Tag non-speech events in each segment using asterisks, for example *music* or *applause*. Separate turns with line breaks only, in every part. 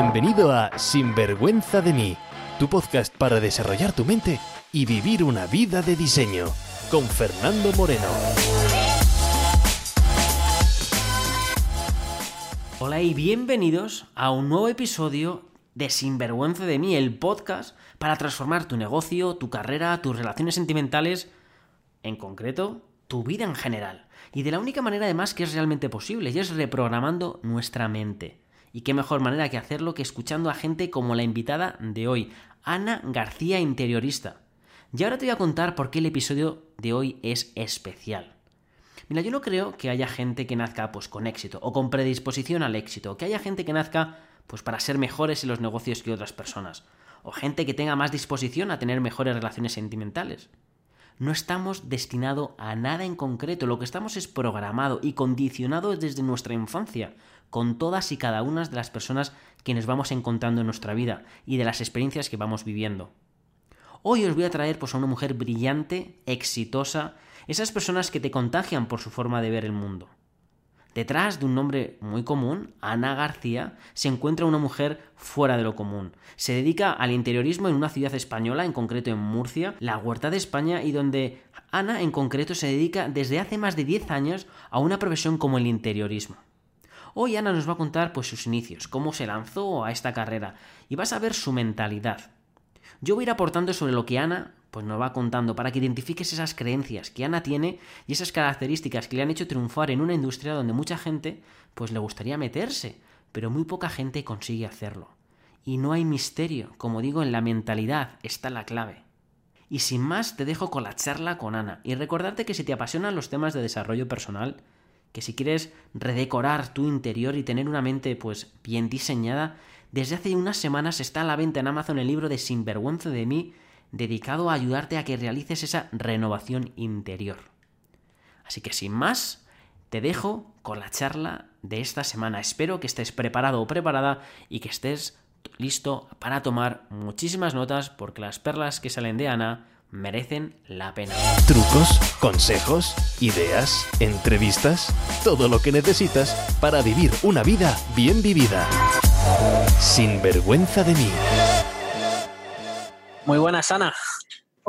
Bienvenido a Sinvergüenza de mí, tu podcast para desarrollar tu mente y vivir una vida de diseño, con Fernando Moreno.
Hola y bienvenidos a un nuevo episodio de Sinvergüenza de mí, el podcast para transformar tu negocio, tu carrera, tus relaciones sentimentales, en concreto, tu vida en general. Y de la única manera además que es realmente posible, y es reprogramando nuestra mente. Y qué mejor manera que hacerlo que escuchando a gente como la invitada de hoy, Ana García Interiorista. Y ahora te voy a contar por qué el episodio de hoy es especial. Mira, yo no creo que haya gente que nazca pues con éxito o con predisposición al éxito, que haya gente que nazca pues para ser mejores en los negocios que otras personas, o gente que tenga más disposición a tener mejores relaciones sentimentales. No estamos destinados a nada en concreto, lo que estamos es programado y condicionado desde nuestra infancia, con todas y cada una de las personas que nos vamos encontrando en nuestra vida y de las experiencias que vamos viviendo. Hoy os voy a traer pues, a una mujer brillante, exitosa, esas personas que te contagian por su forma de ver el mundo. Detrás de un nombre muy común, Ana García, se encuentra una mujer fuera de lo común. Se dedica al interiorismo en una ciudad española, en concreto en Murcia, la Huerta de España, y donde Ana en concreto se dedica desde hace más de 10 años a una profesión como el interiorismo. Hoy Ana nos va a contar pues sus inicios, cómo se lanzó a esta carrera y vas a ver su mentalidad. Yo voy a ir aportando sobre lo que Ana pues nos va contando para que identifiques esas creencias que Ana tiene y esas características que le han hecho triunfar en una industria donde mucha gente pues le gustaría meterse, pero muy poca gente consigue hacerlo. Y no hay misterio, como digo, en la mentalidad está la clave. Y sin más, te dejo con la charla con Ana y recordarte que si te apasionan los temas de desarrollo personal, que si quieres redecorar tu interior y tener una mente pues bien diseñada, desde hace unas semanas está a la venta en Amazon el libro de Sinvergüenza de mí dedicado a ayudarte a que realices esa renovación interior. Así que sin más, te dejo con la charla de esta semana. Espero que estés preparado o preparada y que estés listo para tomar muchísimas notas porque las perlas que salen de Ana merecen la pena.
Trucos, consejos, ideas, entrevistas, todo lo que necesitas para vivir una vida bien vivida. Sin vergüenza de mí.
Muy buenas, Ana.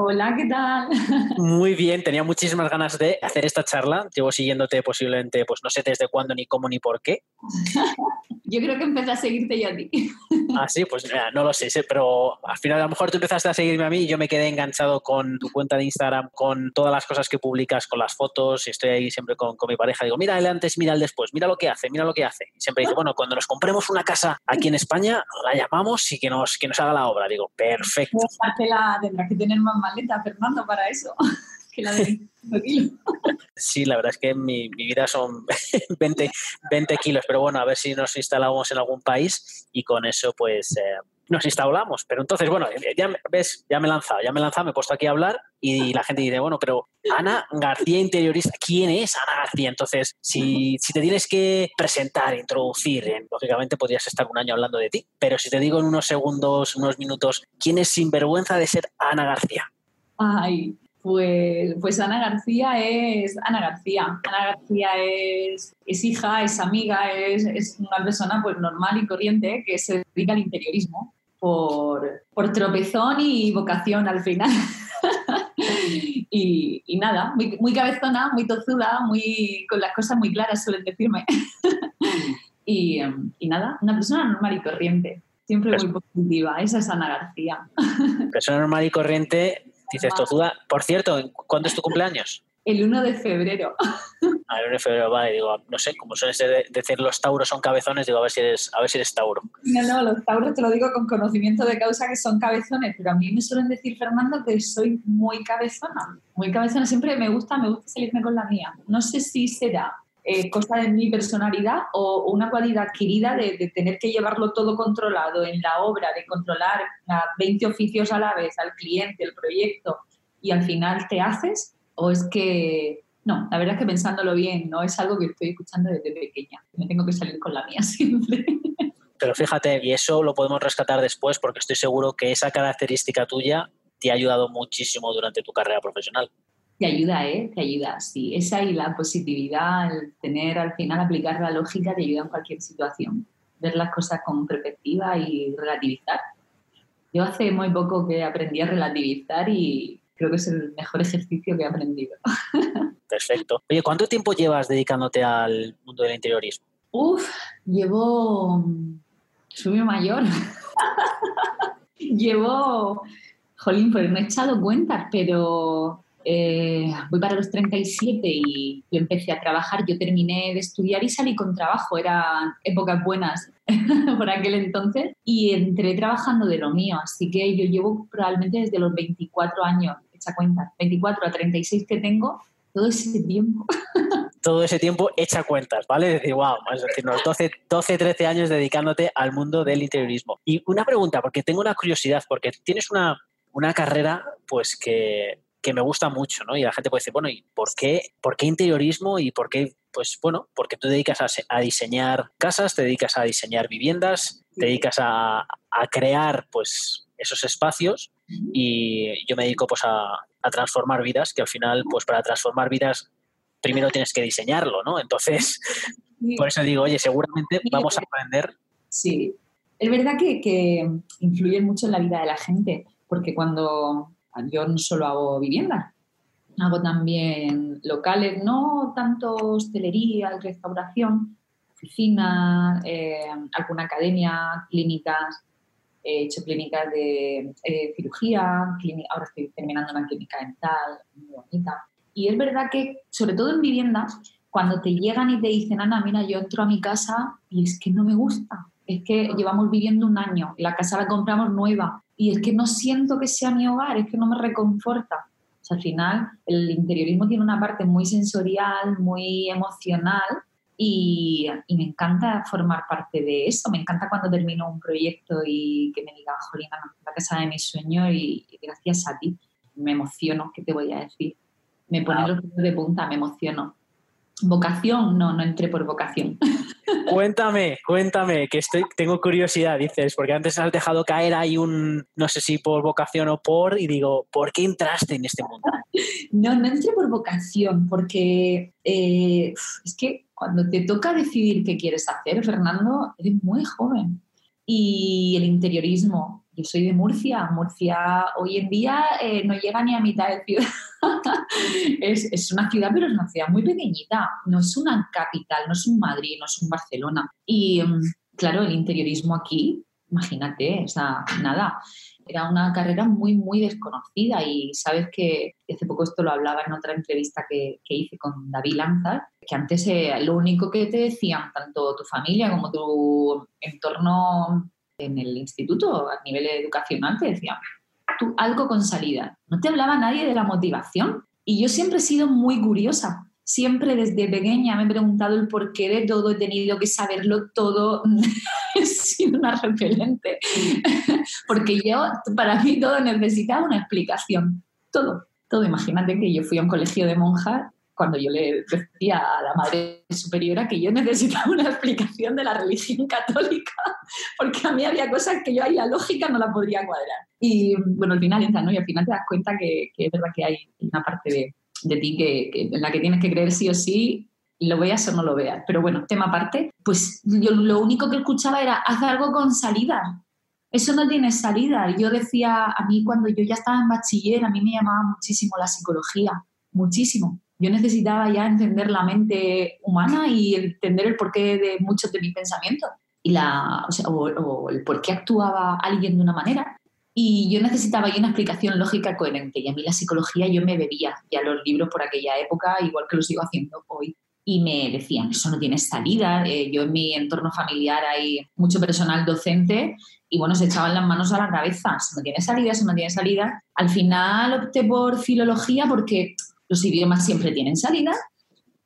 Hola, ¿qué tal? *laughs*
Muy bien, tenía muchísimas ganas de hacer esta charla. Llevo siguiéndote posiblemente, pues no sé desde cuándo, ni cómo, ni por qué. *laughs*
Yo creo que empecé a seguirte yo a ti.
Ah, sí, pues no lo sé, pero al final a lo mejor tú empezaste a seguirme a mí y yo me quedé enganchado con tu cuenta de Instagram, con todas las cosas que publicas, con las fotos, y estoy ahí siempre con, mi pareja. Digo, mira el antes, mira el después, mira lo que hace, mira lo que hace. Y siempre dice, bueno, cuando nos compremos una casa aquí en España, la llamamos y que nos, que nos haga la obra. Digo, perfecto.
Tendrás que tener más maleta, Fernando, para eso. *laughs* que la de kilos.
Sí, la verdad es que mi, vida son *laughs* 20, 20, kilos, pero bueno, a ver si nos instalamos en algún país y con eso pues eh, nos instalamos. Pero entonces, bueno, ya ves, ya me he lanzado, ya me he lanzado, me he puesto aquí a hablar y la gente dice, bueno, pero Ana García Interiorista, ¿quién es Ana García? Entonces, si, si te tienes que presentar, introducir, lógicamente podrías estar un año hablando de ti, pero si te digo en unos segundos, unos minutos, ¿quién es sinvergüenza de ser Ana García?
Ay, pues, pues Ana García es Ana García. Ana García es, es hija, es amiga, es, es, una persona pues normal y corriente que se dedica al interiorismo por, por tropezón y vocación al final. *laughs* y, y, nada, muy, muy, cabezona, muy tozuda, muy, con las cosas muy claras, suelen decirme. *laughs* y, y nada, una persona normal y corriente. Siempre muy positiva. Esa es Ana García. *laughs*
Persona normal y corriente Dices, Tozuda, por cierto, ¿cuándo es tu cumpleaños?
El 1 de febrero.
Ah, el 1 de febrero, vale, digo, no sé, como suelen decir los tauros son cabezones, digo, a ver si eres, a ver si eres tauro.
No, no, los tauros te lo digo con conocimiento de causa que son cabezones, pero a mí me suelen decir, Fernando, que soy muy cabezona, muy cabezona, siempre me gusta, me gusta salirme con la mía. No sé si será eh, cosa de mi personalidad o, una cualidad adquirida de, tener que llevarlo todo controlado en la obra, de controlar a 20 oficios a la vez, al cliente, el proyecto, y al final te haces, o es que, no, la verdad es que pensándolo bien, no es algo que estoy escuchando desde pequeña, me tengo que salir con la mía *laughs* siempre.
Pero fíjate, y eso lo podemos rescatar después porque estoy seguro que esa característica tuya te ha ayudado muchísimo durante tu carrera profesional
te ayuda, ¿eh? Te ayuda, sí. Esa y la positividad, el tener al final, aplicar la lógica, te ayuda en cualquier situación. ver las cosas con perspectiva y relativizar. Yo hace muy poco que aprendí a relativizar y creo que es el mejor ejercicio que he aprendido. *laughs*
Perfecto. Oye, ¿cuánto tiempo llevas dedicándote al mundo del interiorismo?
Uf, llevo... Soy mayor. *laughs* llevo... Jolín, pues no he echado cuentas, pero eh, voy para los 37 y yo empecé a trabajar, yo terminé de estudiar y salí con trabajo, eran épocas buenas *laughs* por aquel entonces y entré trabajando de lo mío, así que yo llevo probablemente desde los 24 años, echa cuenta, 24 a 36 que tengo, todo ese tiempo. *laughs*
todo ese tiempo echa cuentas, ¿vale? Es decir, wow, es decir, 12, 12, 13 años dedicándote al mundo del interiorismo. Y una pregunta, porque tengo una curiosidad, porque tienes una, una carrera pues que que me gusta mucho, ¿no? Y la gente puede decir, bueno, ¿y por qué, por qué interiorismo y por qué? Pues bueno, porque tú te dedicas a, diseñar casas, te dedicas a diseñar viviendas, te dedicas a, crear, pues, esos espacios y yo me dedico, pues, a, transformar vidas, que al final, pues, para transformar vidas primero tienes que diseñarlo, ¿no? Entonces, por eso digo, oye, seguramente vamos a aprender.
Sí, es verdad que, que influye mucho en la vida de la gente, porque cuando yo no solo hago vivienda, hago también locales, no tanto hostelería, restauración, oficina, eh, alguna academia, clínicas. He hecho clínicas de eh, cirugía, ahora estoy terminando una clínica dental muy bonita. Y es verdad que, sobre todo en vivienda, cuando te llegan y te dicen, Ana, mira, yo entro a mi casa y es que no me gusta, es que llevamos viviendo un año, la casa la compramos nueva, y es que no siento que sea mi hogar, es que no me reconforta. O sea, al final el interiorismo tiene una parte muy sensorial, muy emocional y, me encanta formar parte de eso. Me encanta cuando termino un proyecto y que me diga, Jolina, la casa de mi sueño y, gracias a ti. Me emociono, ¿qué te voy a decir? Me pone los pelos de punta, me emociono. ¿Vocación? No, no entré por vocación. *laughs*
Cuéntame, cuéntame, que estoy, tengo curiosidad, dices, porque antes has dejado caer ahí un, no sé si por vocación o por, y digo, ¿por qué entraste en este mundo? *laughs*
No, no entré por vocación, porque eh, es que cuando te toca decidir qué quieres hacer, Fernando, eres muy joven. Y el interiorismo, soy de Murcia. Murcia hoy en día eh, no llega ni a mitad de ciudad. *laughs* es, es, una ciudad, pero es una ciudad muy pequeñita. No es una capital, no es un Madrid, no es un Barcelona. Y mm, claro, el interiorismo aquí, imagínate, o sea, nada. Era una carrera muy, muy desconocida y sabes que hace poco esto lo hablaba en otra entrevista que, que hice con David Lanzar, que antes eh, lo único que te decían, tanto tu familia como tu entorno en el instituto, a nivel educacional, te decían, tú algo con salida. No te hablaba nadie de la motivación. Y yo siempre he sido muy curiosa. Siempre desde pequeña me he preguntado el porqué de todo, he tenido que saberlo todo, *laughs* he sido una repelente. *laughs* Porque yo, para mí, todo necesitaba una explicación. Todo, todo. Imagínate que yo fui a un colegio de monjas cuando yo le decía a la madre superiora que yo necesitaba una explicación de la religión católica, porque a mí había cosas que yo ahí la lógica no la podría cuadrar. Y bueno, al final entra, ¿no? Y al final te das cuenta que, es verdad que hay una parte de, de ti que, en la que tienes que creer sí o sí, lo veas o no lo veas. Pero bueno, tema aparte, pues yo lo único que escuchaba era, haz algo con salida. Eso no tiene salida. Yo decía, a mí cuando yo ya estaba en bachiller, a mí me llamaba muchísimo la psicología, muchísimo yo necesitaba ya entender la mente humana y entender el porqué de muchos de mis pensamientos y la, o, el por qué actuaba alguien de una manera. Y yo necesitaba ya una explicación lógica coherente. Y a mí la psicología yo me bebía ya los libros por aquella época, igual que lo sigo haciendo hoy. Y me decían, eso no tiene salida. Eh, yo en mi entorno familiar hay mucho personal docente y bueno, se echaban las manos a la cabeza. Eso no tiene salida, eso no tiene salida. Al final opté por filología porque los idiomas siempre tienen salida.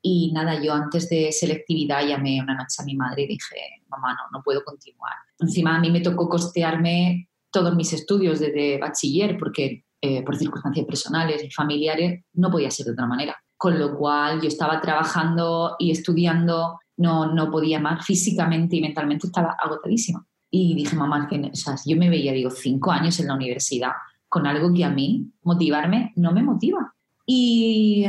Y nada, yo antes de selectividad llamé una noche a mi madre y dije, mamá, no, no puedo continuar. Encima a mí me tocó costearme todos mis estudios desde bachiller porque eh, por circunstancias personales y familiares no podía ser de otra manera. Con lo cual yo estaba trabajando y estudiando, no, no podía más, físicamente y mentalmente estaba agotadísima. Y dije, mamá, que, o sea, yo me veía, digo, cinco años en la universidad con algo que a mí motivarme no me motiva. Y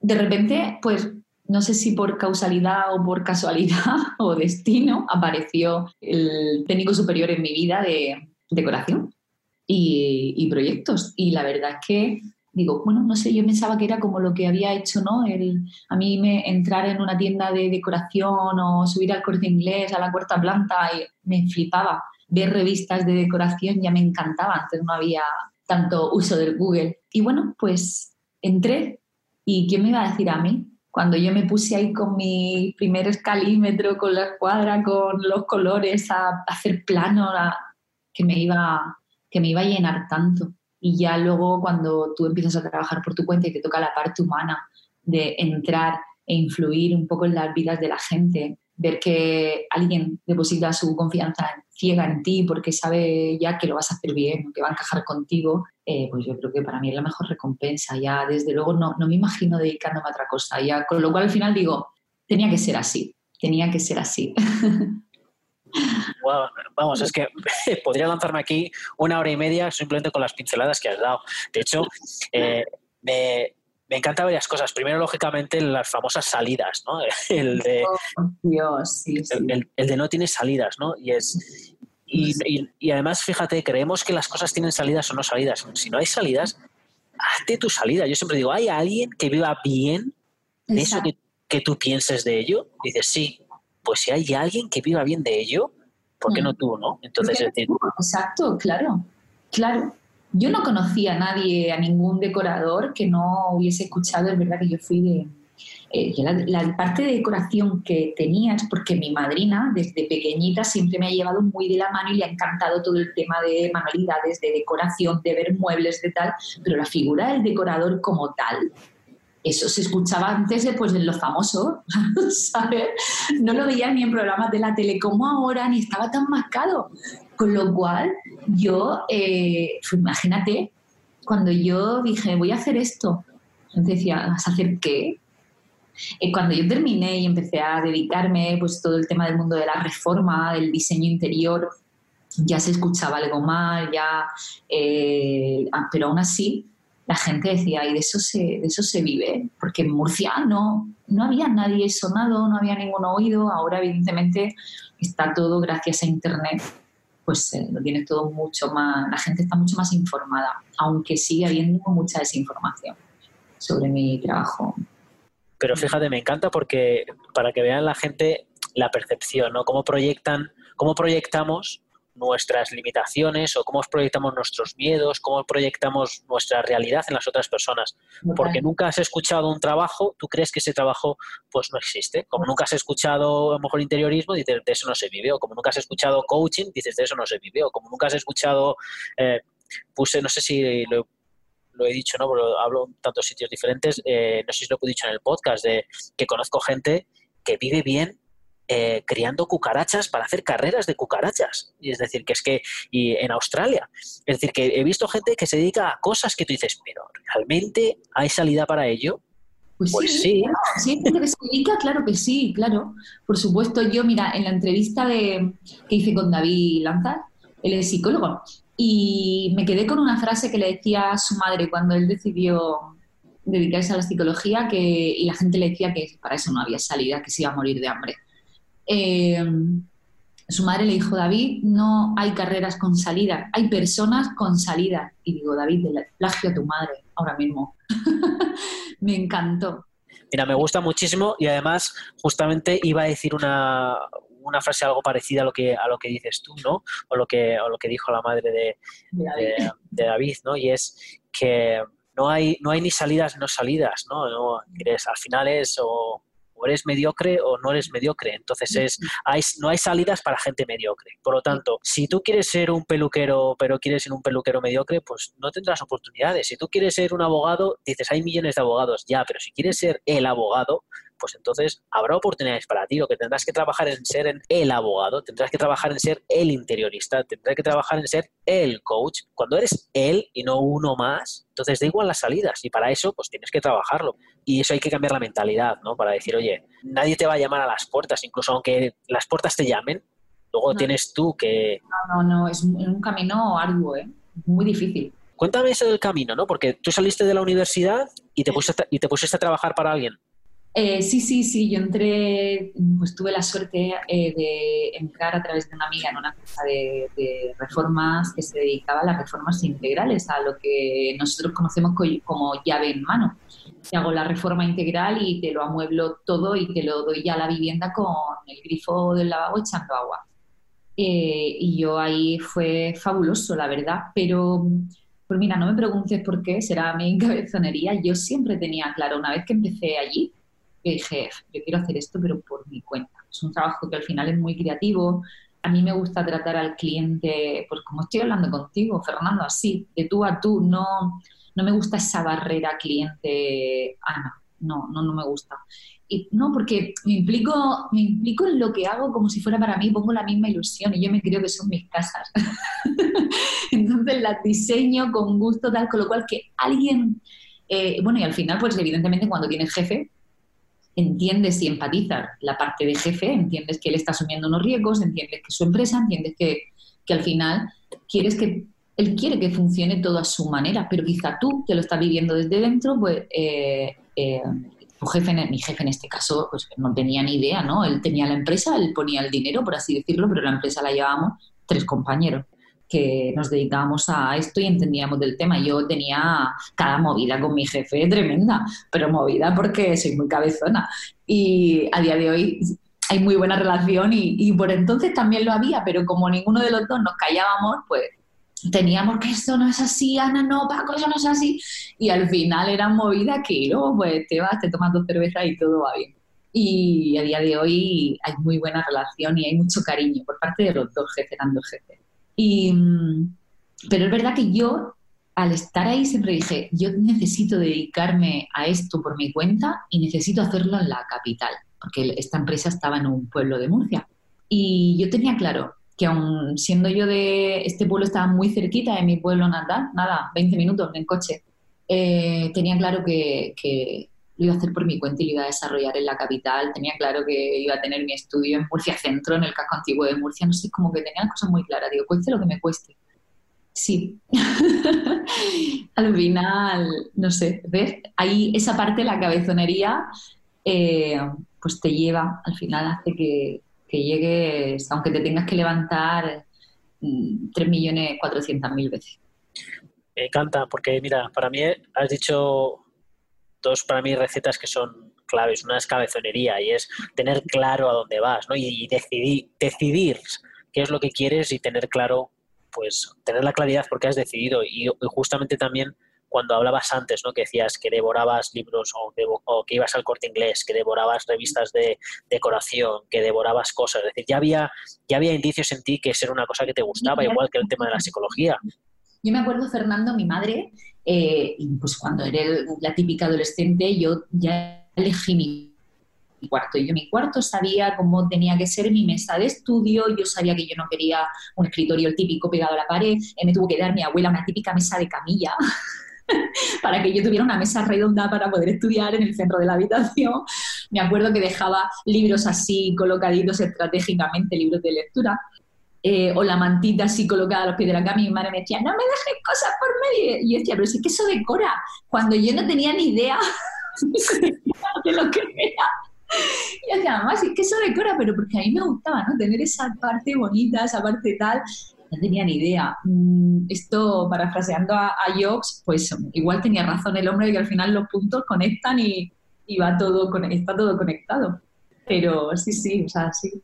de repente, pues no sé si por causalidad o por casualidad *laughs* o destino, apareció el técnico superior en mi vida de decoración y, proyectos. Y la verdad es que digo, bueno, no sé, yo pensaba que era como lo que había hecho, ¿no? El, a mí me entrar en una tienda de decoración o subir al corte inglés, a la cuarta planta, y me flipaba. Ver revistas de decoración ya me encantaba, antes no había tanto uso del Google. Y bueno, pues entré y ¿quién me iba a decir a mí? Cuando yo me puse ahí con mi primer escalímetro, con la escuadra, con los colores, a, hacer plano, que, me iba, que me iba a llenar tanto. Y ya luego cuando tú empiezas a trabajar por tu cuenta y te toca la parte humana de entrar e influir un poco en las vidas de la gente, ver que alguien deposita su confianza ciega en ti porque sabe ya que lo vas a hacer bien, que va a encajar contigo, eh, pues yo creo que para mí es la mejor recompensa. Ya desde luego no, no me imagino dedicándome a otra cosa. Ya, con lo cual al final digo, tenía que ser así, tenía que ser así. *laughs*
vamos, es que *laughs* podría lanzarme aquí una hora y media simplemente con las pinceladas que has dado. De hecho, eh, me, me encanta varias cosas. Primero, lógicamente, las famosas salidas, ¿no? *laughs* El de,
oh, Dios, sí,
El, de no tiene salidas, ¿no? Y es... Y, además, fíjate, creemos que las cosas tienen salidas o no salidas. Si no hay salidas, hazte tu salida. Yo siempre digo, ¿hay alguien que viva bien de eso que, tú pienses de ello? Y dices, sí, pues si hay alguien que viva bien de ello, ¿por qué mm. no tú, no? Entonces,
Exacto, claro, claro. Yo no conocía a nadie, a ningún decorador que no hubiese escuchado, es verdad que yo fui de... Eh, la, parte de decoración que tenía es porque mi madrina desde pequeñita siempre me ha llevado muy de la mano y le ha encantado todo el tema de manualidades, de decoración, de ver muebles, de tal, pero la figura del decorador como tal, eso se escuchaba antes de, pues, en lo famoso, *laughs* ¿sabes? No lo veía ni en programas de la tele como ahora, ni estaba tan marcado. Con lo cual, yo, eh, pues, imagínate, cuando yo dije, voy a hacer esto, decía, ¿vas a hacer qué? Eh, cuando yo terminé y empecé a dedicarme, pues todo el tema del mundo de la reforma, del diseño interior, ya se escuchaba algo mal, ya, eh, ah, pero aún así la gente decía, y de eso se, de eso se vive, porque en Murcia no, no había nadie sonado, no había ningún oído, ahora evidentemente está todo gracias a Internet pues eh, lo tienes todo mucho más, la gente está mucho más informada, aunque sigue habiendo mucha desinformación sobre mi trabajo.
Pero fíjate, me encanta porque para que vean la gente la percepción, ¿no? Cómo proyectan, cómo proyectamos nuestras limitaciones o cómo proyectamos nuestros miedos, cómo proyectamos nuestra realidad en las otras personas. Porque nunca has escuchado un trabajo, tú crees que ese trabajo pues no existe. Como nunca has escuchado a lo mejor interiorismo, dices de eso no se vive. O como nunca has escuchado coaching, dices de eso no se vive. O como nunca has escuchado, eh, puse, no sé si lo, he dicho, ¿no? Hablo en tantos sitios diferentes, eh, no sé si lo he dicho en el podcast, de que conozco gente que vive bien eh, criando cucarachas para hacer carreras de cucarachas. Y es decir, que es que, y en Australia, es decir, que he visto gente que se dedica a cosas que tú dices, pero ¿realmente hay salida para ello?
Pues, pues sí, sí. que se dedica, claro que sí, claro. Por supuesto, yo, mira, en la entrevista de, que hice con David Lanzar, él es psicólogo, y me quedé con una frase que le decía a su madre cuando él decidió dedicarse a la psicología que, y la gente le decía que para eso no había salida, que se iba a morir de hambre. Eh, su madre le dijo, David, no hay carreras con salida, hay personas con salida. Y digo, David, plagio a tu madre ahora mismo. *laughs* me encantó.
Mira, me gusta muchísimo y además justamente iba a decir una, frase algo parecida a lo que a lo que dices tú, ¿no? O lo que o lo que dijo la madre de, de, David, ¿no? Y es que no hay no hay ni salidas no salidas, ¿no? no al final es o eres mediocre o no eres mediocre. Entonces es, hay, no hay salidas para gente mediocre. Por lo tanto, si tú quieres ser un peluquero, pero quieres ser un peluquero mediocre, pues no tendrás oportunidades. Si tú quieres ser un abogado, dices, hay millones de abogados, ya, pero si quieres ser el abogado, pues entonces habrá oportunidades para ti. Lo que tendrás que trabajar en ser el abogado, tendrás que trabajar en ser el interiorista, tendrás que trabajar en ser el coach. Cuando eres él y no uno más, entonces da igual las salidas y para eso pues tienes que trabajarlo. Y eso hay que cambiar la mentalidad, ¿no? Para decir, oye, nadie te va a llamar a las puertas, incluso aunque las puertas te llamen, luego tienes tú que...
No, no, no, es un, camino arduo, ¿eh? Muy difícil.
Cuéntame eso del camino, ¿no? Porque tú saliste de la universidad y te pusiste, y te pusiste a trabajar para alguien.
Eh, sí, sí, sí, yo entré, pues tuve la suerte eh, de entrar a través de una amiga en una empresa de, reformas que se dedicaba a las reformas integrales, a lo que nosotros conocemos como llave en mano. Te hago la reforma integral y te lo amueblo todo y te lo doy ya a la vivienda con el grifo del lavabo echando agua. Eh, y yo ahí fue fabuloso, la verdad, pero pues mira, no me preguntes por qué, será mi *laughs* cabezonería. Yo siempre tenía claro, una vez que empecé allí, que dije, yo quiero hacer esto, pero por mi cuenta. Es un trabajo que al final es muy creativo. A mí me gusta tratar al cliente, pues como estoy hablando contigo, Fernando, así, de tú a tú. No, no me gusta esa barrera cliente, Ana, no, no, no me gusta. Y no, porque me implico, me implico en lo que hago como si fuera para mí, pongo la misma ilusión y yo me creo que son mis casas. *laughs* Entonces las diseño con gusto, tal, con lo cual que alguien, eh, bueno, y al final, pues evidentemente cuando tienes jefe, entiendes y empatizas la parte de jefe, entiendes que él está asumiendo unos riesgos, entiendes que su empresa, entiendes que, que al final quieres que él quiere que funcione todo a su manera, pero quizá tú, que lo estás viviendo desde dentro, pues eh, eh, tu jefe, mi jefe en este caso, pues no tenía ni idea, ¿no? Él tenía la empresa, él ponía el dinero, por así decirlo, pero la empresa la llevábamos tres compañeros que nos dedicábamos a esto y entendíamos del tema. Yo tenía cada movida con mi jefe tremenda, pero movida porque soy muy cabezona. Y a día de hoy hay muy buena relación y, y por entonces también lo había, pero como ninguno de los dos nos callábamos, pues teníamos que esto no es así, Ana, no, Paco, eso no es así. Y al final era movida que luego pues te vas, te tomas dos cervezas y todo va bien. Y a día de hoy hay muy buena relación y hay mucho cariño por parte de los dos jefes, dando jefes. Y, mm, pero es verdad que yo, al estar ahí, siempre dije, yo necesito dedicarme a esto por mi cuenta y necesito hacerlo en la capital, porque esta empresa estaba en un pueblo de Murcia. Y yo tenía claro que aun siendo yo de este pueblo, estaba muy cerquita de mi pueblo natal, nada, 20 minutos en coche, eh, tenía claro que, que lo iba a hacer por mi cuenta y lo iba a desarrollar en la capital. Tenía claro que iba a tener mi estudio en Murcia Centro, en el casco antiguo de Murcia. No sé, como que tenía las cosas muy claras. Digo, cueste lo que me cueste. Sí. *laughs* Al final, no sé, ¿ves? Ahí esa parte, la cabezonería, eh, pues te lleva, al final hace que, que llegues, aunque te tengas que levantar 3.400.000 mm, veces.
Me encanta, porque mira, para mí has dicho dos para mí recetas que son claves. Una es cabezonería y es tener claro a dónde vas, ¿no? Y, decidir, decidir qué es lo que quieres y tener claro, pues, tener la claridad porque has decidido. Y, justamente también cuando hablabas antes, ¿no? Que decías que devorabas libros o, que ibas al corte inglés, que devorabas revistas de decoración, que devorabas cosas. Es decir, ya había, ya había indicios en ti que eso era una cosa que te gustaba, igual que el tema de la psicología.
Yo me acuerdo, Fernando, mi madre, eh, pues cuando era la típica adolescente, yo ya elegí mi cuarto. Yo mi cuarto sabía cómo tenía que ser mi mesa de estudio, yo sabía que yo no quería un escritorio el típico pegado a la pared, eh, me tuvo que dar mi abuela una típica mesa de camilla. *laughs* para que yo tuviera una mesa redonda para poder estudiar en el centro de la habitación. Me acuerdo que dejaba libros así colocaditos estratégicamente, libros de lectura. Eh, o la mantita así colocada a los pies de la cama mi madre me decía, no me dejes cosas por medio. Y yo decía, pero sí que eso decora, cuando yo no tenía ni idea *laughs* de lo que era. Y decía, mamá, sí que eso decora, pero porque a mí me gustaba, ¿no? Tener esa parte bonita, esa parte tal, no tenía ni idea. Mm, esto, parafraseando a, a pues igual tenía razón el hombre de que al final los puntos conectan y, y va todo, está todo conectado. Pero sí, sí, o sea, sí.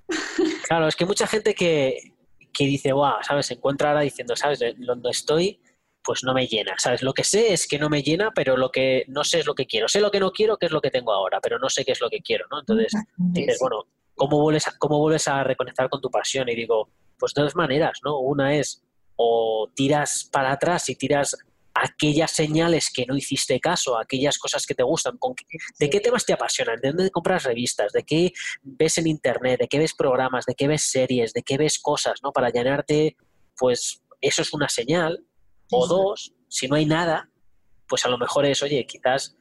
Claro, es que mucha gente que, que dice, wow, ¿sabes? Se encuentra ahora diciendo, ¿sabes? Donde estoy, pues no me llena, ¿sabes? Lo que sé es que no me llena, pero lo que no sé es lo que quiero. Sé lo que no quiero, que es lo que tengo ahora, pero no sé qué es lo que quiero, ¿no? Entonces dices, bueno, ¿cómo vuelves a, cómo vuelves a reconectar con tu pasión? Y digo, pues de dos maneras, ¿no? Una es o tiras para atrás y tiras aquellas señales que no hiciste caso, aquellas cosas que te gustan, ¿de qué temas te apasionan? ¿De dónde compras revistas? ¿De qué ves en internet? ¿De qué ves programas? ¿De qué ves series? ¿De qué ves cosas? ¿no? Para llenarte, pues eso es una señal. O dos, si no hay nada, pues a lo mejor es, oye, quizás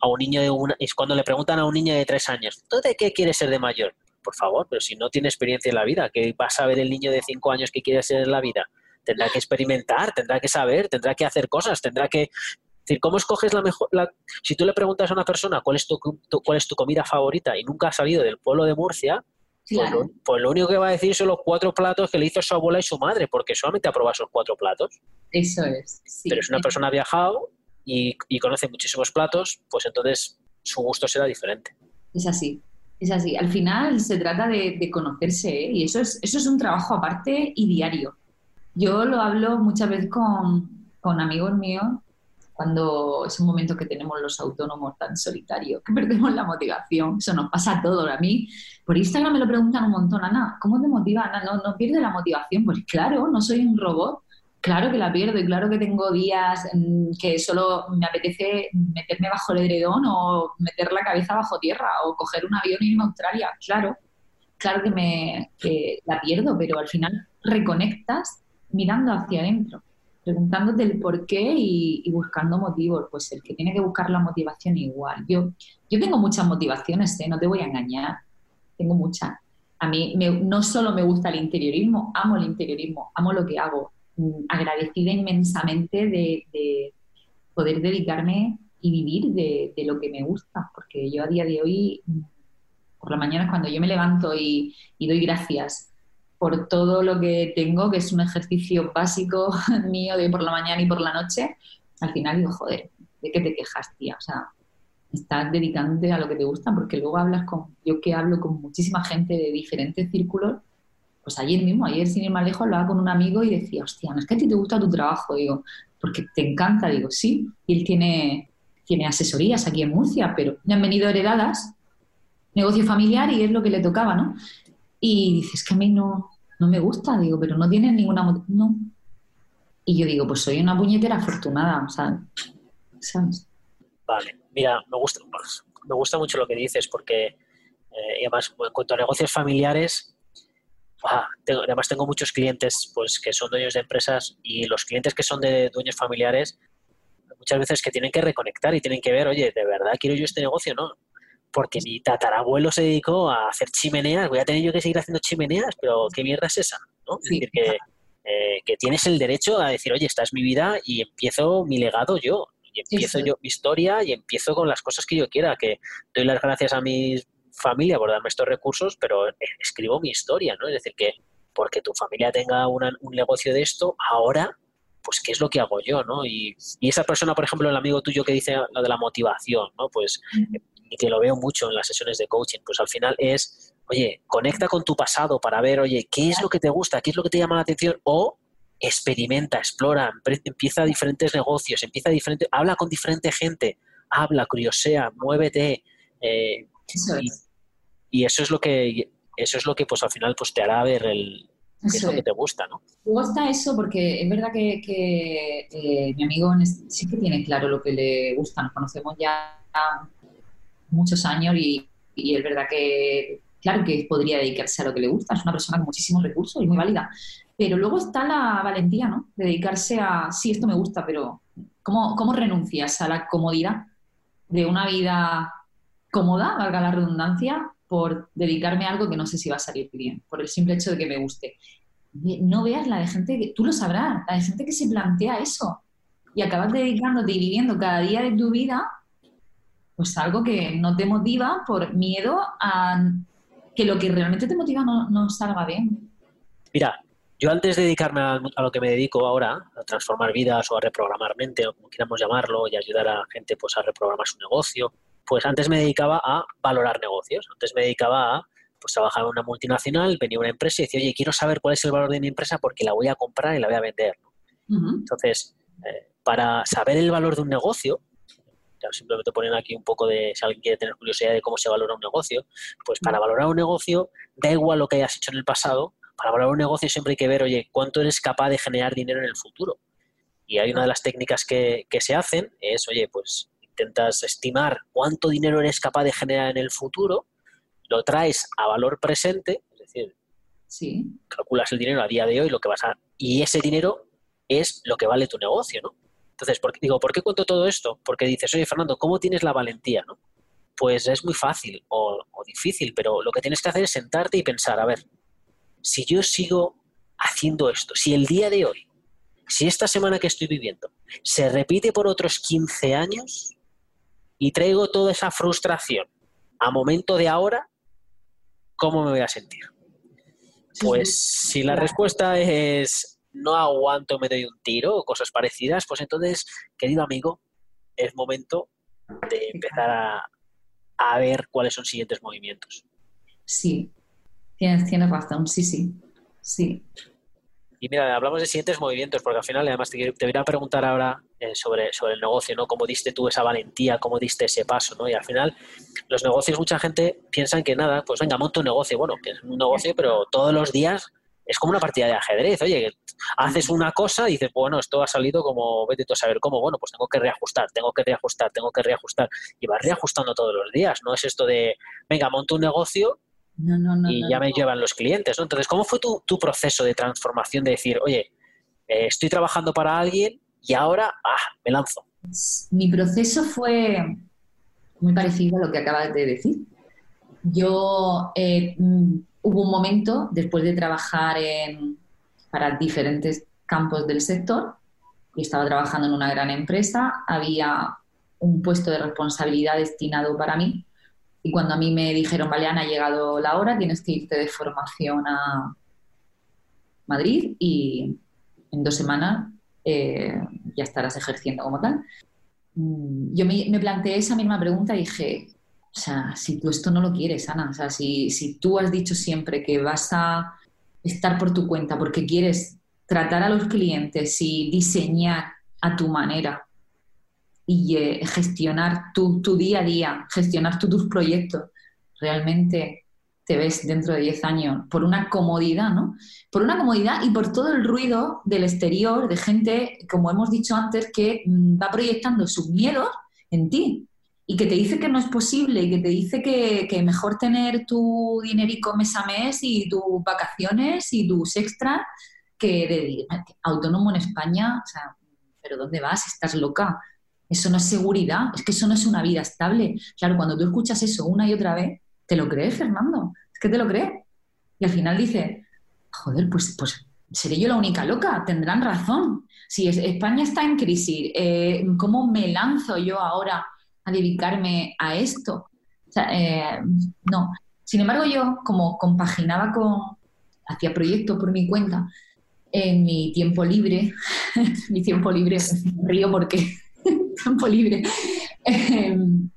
a un niño de una, es cuando le preguntan a un niño de tres años, ¿tú de qué quieres ser de mayor? Por favor, pero si no tiene experiencia en la vida, ¿qué vas a ver el niño de cinco años que quiere ser en la vida? Tendrá que experimentar, tendrá que saber, tendrá que hacer cosas, tendrá que Es decir, ¿cómo escoges la mejor? si tú le preguntas a una persona cuál es tu, cuál es tu comida favorita y nunca ha salido del pueblo de Murcia, pues, lo, pues, lo, único que va a decir son los cuatro platos que le hizo su abuela y su madre, porque solamente ha probado esos cuatro platos.
Eso es.
Pero es una persona viajado y, conoce muchísimos platos, pues entonces su gusto será diferente.
Es así. Es así. Al final se trata de, conocerse ¿eh? y eso es, eso es un trabajo aparte y diario. Yo lo hablo muchas veces con, amigos míos cuando es un momento que tenemos los autónomos tan solitarios, que perdemos la motivación. Eso nos pasa a todos. A mí, por Instagram me lo preguntan un montón, Ana, ¿cómo te motiva, Ana? ¿No, no pierde la motivación? Pues claro, no soy un robot. Claro que la pierdo y claro que tengo días que solo me apetece meterme bajo el edredón o meter la cabeza bajo tierra o coger un avión y irme a Australia. Claro, claro que, me, que la pierdo, pero al final reconectas mirando hacia adentro preguntándote el por qué y, buscando motivos. Pues el que tiene que buscar la motivación igual. Yo, yo tengo muchas motivaciones, ¿eh? no te voy a engañar, tengo muchas. A mí no solo me gusta el interiorismo, amo el interiorismo, amo lo que hago. Mm, agradecida inmensamente de, poder dedicarme y vivir de, lo que me gusta, porque yo a día de hoy, mm, por la mañana cuando yo me levanto y, y doy gracias por todo lo que tengo, que es un ejercicio básico *laughs* mío de por la mañana y por la noche, al final digo, joder, ¿de qué te quejas, tía? O sea, estás dedicándote a lo que te gusta, porque luego hablas con, yo que hablo con muchísima gente de diferentes círculos, pues ayer mismo, ayer sin ir más lejos, hablaba con un amigo y decía, hostia, ¿no es que a ti te gusta tu trabajo? Digo, porque te encanta, digo, sí, y él tiene, tiene asesorías aquí en Murcia, pero me han venido heredadas, negocio familiar y es lo que le tocaba, ¿no? Y dices que a mí no, no me gusta, digo, pero no tienes ninguna no. Y yo digo, pues soy una puñetera afortunada, o sea, ¿sabes?
Vale, mira, me gusta, me gusta mucho lo que dices porque, eh, además, en cuanto a negocios familiares, además tengo muchos clientes pues que son dueños de empresas y los clientes que son de dueños familiares, muchas veces que tienen que reconectar y tienen que ver, oye, ¿de verdad quiero yo este negocio? No, porque mi tatarabuelo se dedicó a hacer chimeneas, voy a tener yo que seguir haciendo chimeneas, pero ¿qué mierda es esa? ¿no? Es decir, eh, que, tienes el derecho a decir, oye, esta es mi vida y empiezo mi legado yo, y empiezo yo mi historia y empiezo con las cosas que yo quiera, que doy las gracias a mi familia por darme estos recursos, pero escribo mi historia, ¿no? Es decir, que porque tu familia tenga un negocio de esto, ahora pues qué es lo que hago yo, ¿no? Y, y, esa persona, por ejemplo, el amigo tuyo que dice lo de la motivación, ¿no? Pues y que lo veo mucho en las sesiones de coaching, pues al final es, oye, conecta con tu pasado para ver, oye, qué es lo que te gusta, qué es lo que te llama la atención o experimenta, explora, empieza diferentes negocios, empieza diferente, habla con diferente gente, habla, curiosea, muévete. Eh, y, eso es lo que eso es lo que pues al final pues te hará ver el qué es lo que te gusta, ¿no?
Me gusta eso porque es verdad que, eh, mi amigo sí que tiene claro lo que le gusta, nos conocemos ya muchos años y, es verdad que, claro que podría dedicarse a lo que le gusta, es una persona con muchísimos recursos y muy válida. Pero luego está la valentía, ¿no? dedicarse a, sí, esto me gusta, pero ¿cómo, ¿cómo renuncias a la comodidad de una vida cómoda, valga la redundancia, por dedicarme a algo que no sé si va a salir bien, por el simple hecho de que me guste? No veas la de gente que, tú lo sabrás, la de gente que se plantea eso y acabas dedicándote y viviendo cada día de tu vida pues algo que no te motiva por miedo a que lo que realmente te motiva no, salga bien.
Mira, yo antes de dedicarme a, lo que me dedico ahora, a transformar vidas o a reprogramar mente, o como queramos llamarlo, y ayudar a gente pues, a reprogramar su negocio, pues antes me dedicaba a valorar negocios. Antes me dedicaba a pues, trabajar en una multinacional, venía una empresa y decía, oye, quiero saber cuál es el valor de mi empresa porque la voy a comprar y la voy a vender. Entonces, eh, para saber el valor de un negocio, simplemente ponen aquí un poco de, si alguien quiere tener curiosidad de cómo se valora un negocio, pues para valorar un negocio, da igual lo que hayas hecho en el pasado, para valorar un negocio siempre hay que ver, oye, cuánto eres capaz de generar dinero en el futuro. Y hay una de las técnicas que, se hacen, es, oye, pues intentas estimar cuánto dinero eres capaz de generar en el futuro, lo traes a valor presente, es decir,
sí.
calculas el dinero a día de hoy, lo que vas a, y ese dinero es lo que vale tu negocio, ¿no? Entonces, ¿por digo, ¿por qué cuento todo esto? Porque dices, oye, Fernando, ¿cómo tienes la valentía? ¿no? Pues es muy fácil o, difícil, pero lo que tienes que hacer es sentarte y pensar, a ver, si yo sigo haciendo esto, si el día de hoy si esta semana que estoy viviendo se repite por otros 15 años y traigo toda esa frustración a momento de ahora, ¿cómo me voy a sentir? Pues si la respuesta es no aguanto, me doy un tiro o cosas parecidas, pues entonces, querido amigo, es momento de empezar a, a ver cuáles son siguientes movimientos.
Sí, tienes, tienes razón, sí, sí, sí.
Y mira, hablamos de siguientes movimientos, porque al final, además, te, te voy a preguntar ahora eh, sobre, sobre el negocio, ¿no? Cómo diste tú esa valentía, cómo diste ese paso, ¿no? Y al final, los negocios, mucha gente piensa que nada, pues venga, monto un negocio. Bueno, es un negocio, pero todos los días es como una partida de ajedrez. Oye, haces una cosa y dices, bueno, esto ha salido como, vete tú a saber cómo, bueno, pues tengo que reajustar, tengo que reajustar, tengo que reajustar. Y vas reajustando todos los días, no es esto de, venga, monto un negocio y ya me llevan los clientes, ¿no? Entonces, ¿cómo fue tu, tu, proceso de transformación de decir, oye, eh, estoy trabajando para alguien y ahora, ah, me lanzo?
Mi proceso fue muy parecido a lo que acabas de decir. Yo eh, hubo un momento, después de trabajar en, para diferentes campos del sector, y estaba trabajando en una gran empresa, había un puesto de responsabilidad destinado para mí. Y cuando a mí me dijeron, vale, ha llegado la hora, tienes que irte de formación a Madrid y en dos semanas eh, ya estarás ejerciendo como tal. Mm, yo me planteé esa misma pregunta y dije, o sea, si tú esto no lo quieres, Ana, o sea, si, si tú has dicho siempre que vas a estar por tu cuenta porque quieres tratar a los clientes y diseñar a tu manera y eh, gestionar tu, tu, día a día, gestionar tus proyectos, realmente te ves dentro de 10 años por una comodidad, ¿no? Por una comodidad y por todo el ruido del exterior de gente, como hemos dicho antes, que mm, va proyectando sus miedos en ti y que te dice que no es posible y que te dice que, mejor tener tu dinerico mes a mes y tus vacaciones y tus extras que de autónomo en España, o sea, ¿pero dónde vas? Estás loca. Eso no es seguridad, es que eso no es una vida estable. Claro, cuando tú escuchas eso una y otra vez, ¿te lo crees, Fernando? Es que te lo crees. Y al final dice, joder, pues, pues seré yo la única loca, tendrán razón. Si España está en crisis, eh, ¿cómo me lanzo yo ahora a dedicarme a esto. Eh, no. Sin embargo, yo como compaginaba con, hacía proyectos por mi cuenta, en mi tiempo libre, *laughs* mi tiempo libre, río porque *laughs* tiempo libre.
Em,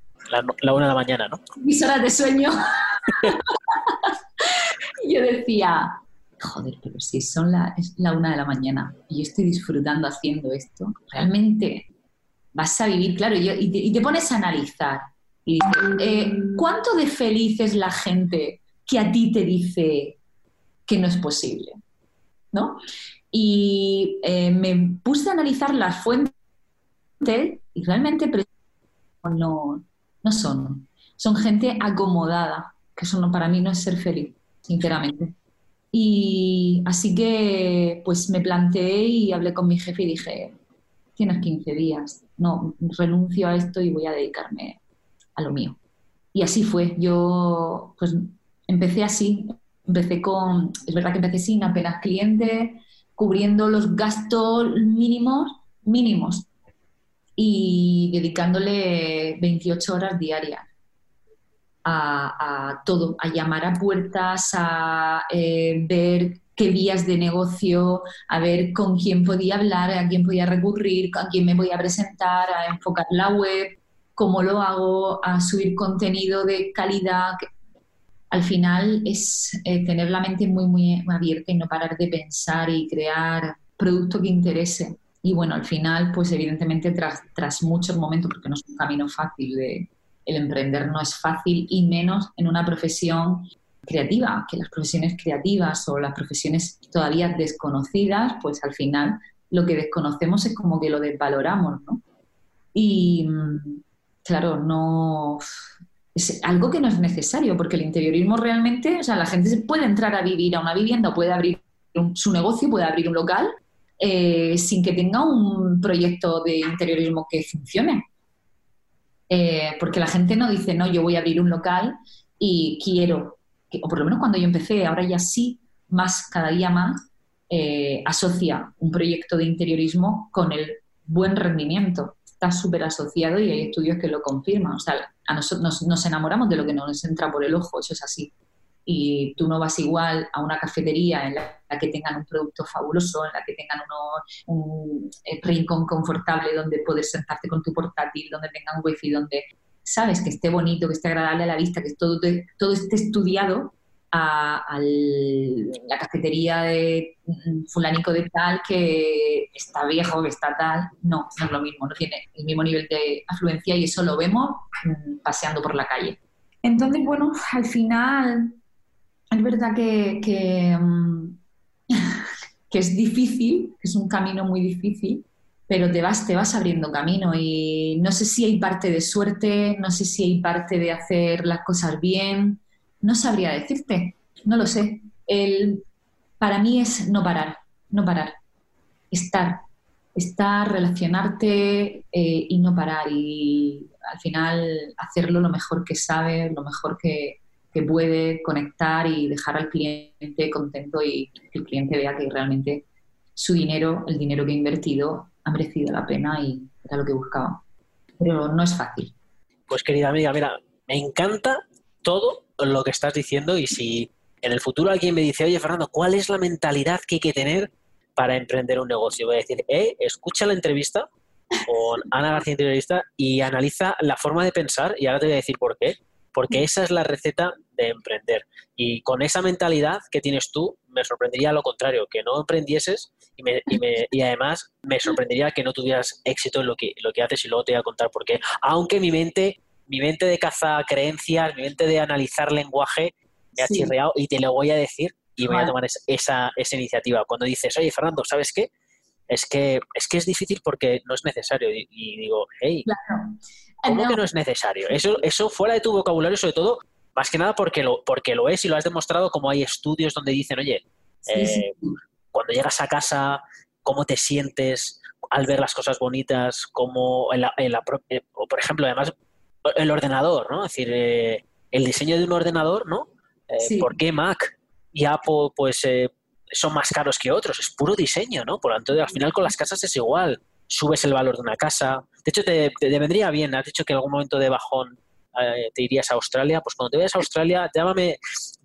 la, una de la mañana, ¿no?
Mis horas de sueño. *laughs* yo decía, joder, pero si son la, es la una de la mañana y yo estoy disfrutando haciendo esto, realmente vas a vivir, claro, y, te, pones a analizar. Eh, ¿cuánto de feliz es la gente que a ti te dice que no es posible? ¿No? Y eh, me puse a analizar las fuentes y realmente no, no son. Son gente acomodada, que eso no, para mí no es ser feliz, sinceramente. Y así que pues me planteé y hablé con mi jefe y dije, tienes 15 días, no, renuncio a esto y voy a dedicarme a lo mío. Y así fue, yo pues empecé así, empecé con, es verdad que empecé sin apenas clientes, cubriendo los gastos mínimos, mínimos, y dedicándole 28 horas diarias a, todo, a llamar a puertas, a eh, ver qué vías de negocio, a ver con quién podía hablar, a quién podía recurrir, a quién me voy a presentar, a enfocar la web, cómo lo hago, a subir contenido de calidad. Al final es eh, tener la mente muy, muy abierta y no parar de pensar y crear producto que interese. Y bueno, al final, pues evidentemente tras, tras muchos momentos, porque no es un camino fácil, de, el emprender no es fácil y menos en una profesión creativa, que las profesiones creativas o las profesiones todavía desconocidas, pues al final lo que desconocemos es como que lo desvaloramos, ¿no? Y claro, no es algo que no es necesario, porque el interiorismo realmente, o sea, la gente puede entrar a vivir a una vivienda puede abrir su negocio, puede abrir un local eh, sin que tenga un proyecto de interiorismo que funcione. Eh, porque la gente no dice, no, yo voy a abrir un local y quiero o por lo menos cuando yo empecé, ahora ya sí, más, cada día más, eh, asocia un proyecto de interiorismo con el buen rendimiento. Está súper asociado y hay estudios que lo confirman. O sea, a nosotros nos, enamoramos de lo que nos entra por el ojo, eso es así. Y tú no vas igual a una cafetería en la, que tengan un producto fabuloso, en la que tengan un eh, rincón confortable donde puedes sentarte con tu portátil, donde tengan wifi, donde sabes que esté bonito, que esté agradable a la vista, que todo, esté estudiado a, la cafetería de fulanico de tal que está viejo, que está tal. No, no es lo mismo, no tiene el mismo nivel de afluencia y eso lo vemos mm, paseando por la calle. Entonces, bueno, al final es verdad que, mm, *laughs* que es difícil, es un camino muy difícil, pero te vas, te vas abriendo camino y no sé si hay parte de suerte, no sé si hay parte de hacer las cosas bien, no sabría decirte, no lo sé. El, para mí es no parar, no parar, estar, estar, relacionarte eh, y no parar. Y al final hacerlo lo mejor que sabe, lo mejor que, que puede, conectar y dejar al cliente contento y que el cliente vea que realmente su dinero, el dinero que ha invertido, ha merecido la pena y era lo que buscaba. Pero no es fácil.
Pues querida amiga, mira, me encanta todo lo que estás diciendo y si en el futuro alguien me dice, oye Fernando, ¿cuál es la mentalidad que hay que tener para emprender un negocio? Voy a decir, eh, escucha la entrevista con Ana García Interiorista y analiza la forma de pensar y ahora te voy a decir por qué. Porque esa es la receta de emprender. Y con esa mentalidad que tienes tú, me sorprendería lo contrario, que no emprendieses y, me, y, me, y además me sorprendería que no tuvieras éxito en lo que, lo que haces y luego te voy a contar por qué. Aunque mi mente mi mente de caza creencias, mi mente de analizar lenguaje me ha chirreado y te lo voy a decir y voy a tomar esa, esa iniciativa. Cuando dices, oye, Fernando, ¿sabes qué? Es que, es que es difícil porque no es necesario. Y, digo, hey, ¿cómo que no es necesario? Eso, eso fuera de tu vocabulario, sobre todo, más que nada porque lo, porque lo es y lo has demostrado, como hay estudios donde dicen, oye, eh, cuando llegas a casa, ¿cómo te sientes al ver las cosas bonitas? Como en la, en la, eh, o por ejemplo, además, el ordenador, ¿no? Es decir, eh, el diseño de un ordenador, ¿no? Eh, ¿Por qué Mac y Apple pues eh, son más caros que otros? Es puro diseño, ¿no? Por lo tanto, al final con las casas es igual. Subes el valor de una casa. De hecho, te, vendría bien. Has dicho que en algún momento de bajón te irías a Australia. Pues cuando te vayas a Australia, llámame,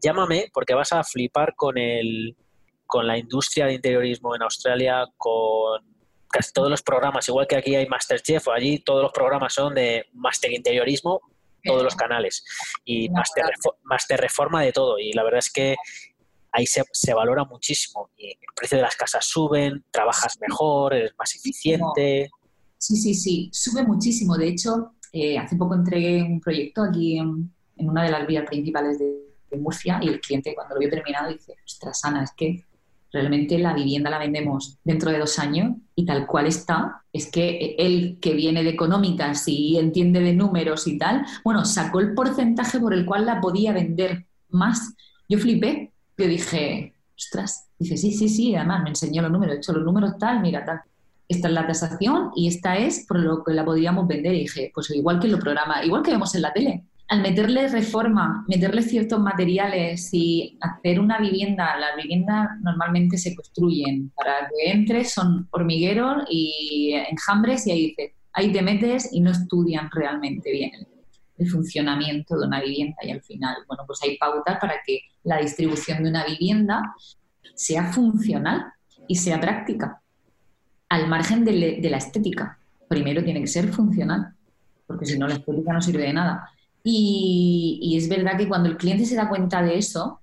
llámame porque vas a flipar con el con la industria de interiorismo en Australia, con casi todos los programas, igual que aquí hay Masterchef, allí todos los programas son de Master Interiorismo, todos los canales, y Master, Master Reforma de todo. Y la verdad es que ahí se, valora muchísimo. Y el precio de las casas suben, trabajas mejor, eres más eficiente.
Sí, sí, sí, sube muchísimo. De hecho, eh, hace poco entregué un proyecto aquí en, una de las vías principales de, de, Murcia y el cliente cuando lo vio terminado dice, ostras, Ana, es que realmente la vivienda la vendemos dentro de dos años y tal cual está, es que él que viene de económicas y entiende de números y tal, bueno, sacó el porcentaje por el cual la podía vender más. Yo flipé, yo dije, ostras, dice, sí, sí, sí, además me enseñó los números, he hecho los números tal, mira tal. Esta es la tasación y esta es por lo que la podíamos vender. Y dije, pues igual que lo programa, igual que vemos en la tele al meterle reforma, meterle ciertos materiales y hacer una vivienda, las viviendas normalmente se construyen para que entres, son hormigueros y enjambres y ahí ahí te metes y no estudian realmente bien el funcionamiento de una vivienda y al final, bueno, pues hay pautas para que la distribución de una vivienda sea funcional y sea práctica, al margen de, la estética. Primero tiene que ser funcional, porque si no la estética no sirve de nada. Y, es verdad que cuando el cliente se da cuenta de eso,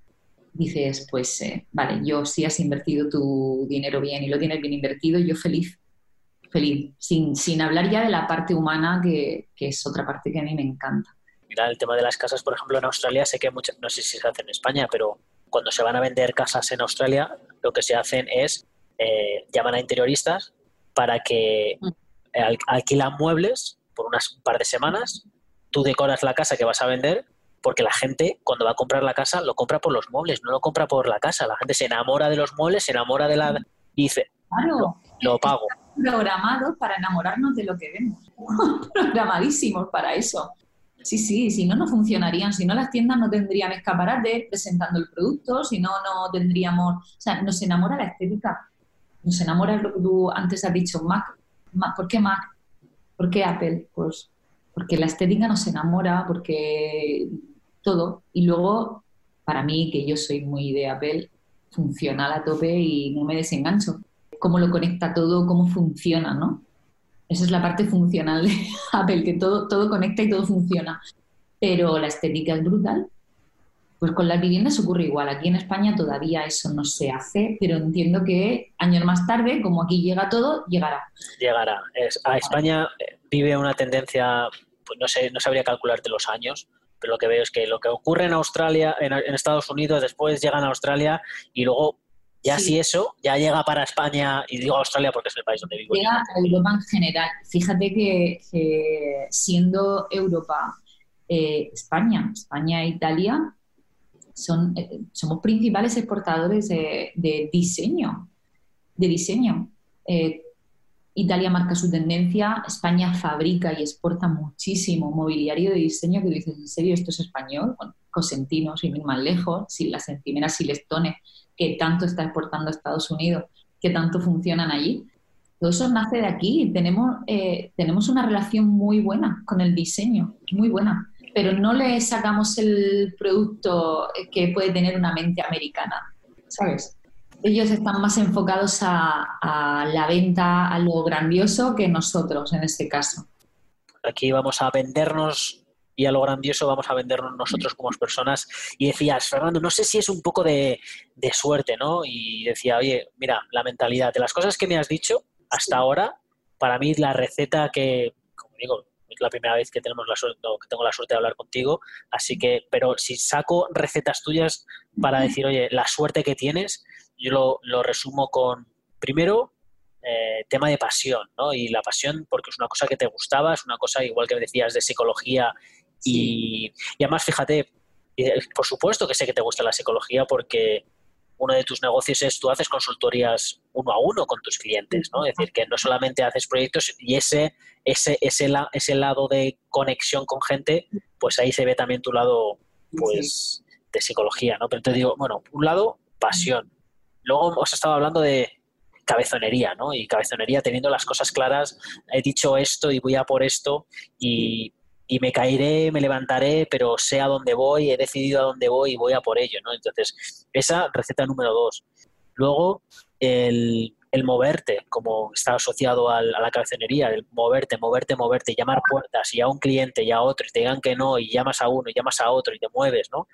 dices, pues eh, vale, yo sí has invertido tu dinero bien y lo tienes bien invertido, yo feliz, feliz, sin, sin hablar ya de la parte humana, que, que, es otra parte que a mí me encanta.
Mira, el tema de las casas, por ejemplo, en Australia, sé que muchas, no sé si se hace en España, pero cuando se van a vender casas en Australia, lo que se hacen es, eh, llaman a interioristas para que mm. alquilan muebles por unas un par de semanas tú decoras la casa que vas a vender porque la gente cuando va a comprar la casa lo compra por los muebles, no lo compra por la casa. La gente se enamora de los muebles, se enamora de la... y dice, claro, lo, pago.
Programados para enamorarnos de lo que vemos. *laughs* Programadísimos para eso. Sí, sí, si no, no funcionarían. Si no, las tiendas no tendrían escaparate presentando el producto, si no, no tendríamos. O sea, nos enamora la estética. Nos enamora lo que tú antes has dicho, Mac. Mac ¿Por qué Mac? ¿Por qué Apple? Pues porque la estética nos enamora, porque todo. Y luego, para mí, que yo soy muy de Apple, funciona a tope y no me desengancho. Cómo lo conecta todo, cómo funciona, ¿no? Esa es la parte funcional de *laughs* Apple, que todo, todo conecta y todo funciona. Pero la estética es brutal. Pues con las viviendas ocurre igual. Aquí en España todavía eso no se hace, pero entiendo que años más tarde, como aquí llega todo, llegará.
Llegará. a España eh, vive una tendencia, pues no sé, no sabría calcularte los años, pero lo que veo es que lo que ocurre en Australia, en, en Estados Unidos, después llegan a Australia y luego ya si eso ya llega para España, y digo Australia porque es el país donde vivo.
Llega a Europa en general. Fíjate que, siendo Europa, eh, España, España e Italia, son, eh, somos principales exportadores de, diseño. De diseño. Eh, Italia marca su tendencia, España fabrica y exporta muchísimo mobiliario de diseño que dices, ¿en serio esto es español? Bueno, Cosentino, sin ir más lejos, sin las encimeras Silestone, que tanto está exportando a Estados Unidos, que tanto funcionan allí. Todo eso nace de aquí. Tenemos, eh, tenemos una relación muy buena con el diseño, muy buena, pero no le sacamos el producto que puede tener una mente americana, ¿sabes? Ellos están más enfocados a, a la venta, a lo grandioso que nosotros en este caso.
Aquí vamos a vendernos y a lo grandioso vamos a vendernos nosotros como personas. Y decías, Fernando, no sé si es un poco de, suerte, ¿no? Y decía, oye, mira, la mentalidad de las cosas que me has dicho hasta ahora, para mí la receta que, como digo, es la primera vez que tenemos la suerte, que tengo la suerte de hablar contigo, así que, pero si saco recetas tuyas para decir, oye, la suerte que tienes, yo lo, resumo con, primero, eh, tema de pasión, ¿no? Y la pasión porque es una cosa que te gustaba, es una cosa igual que decías de psicología y, además, fíjate, por supuesto que sé que te gusta la psicología porque uno de tus negocios es tú haces consultorías uno a uno con tus clientes, ¿no? Es decir, que no solamente haces proyectos y ese, ese, ese, ese lado de conexión con gente, pues ahí se ve también tu lado, pues, de psicología, ¿no? Pero te digo, bueno, un lado, pasión. Luego hemos estado hablando de cabezonería, ¿no? Y cabezonería teniendo las cosas claras, he dicho esto y voy a por esto y y me caeré, me levantaré, pero sé a dónde voy, he decidido a dónde voy y voy a por ello, ¿no? Entonces, esa receta número dos. Luego, el, moverte, como está asociado a la cabezonería, el moverte, moverte, moverte, llamar puertas y a un cliente y a otro y te digan que no y llamas a uno y llamas a otro y te mueves, ¿no?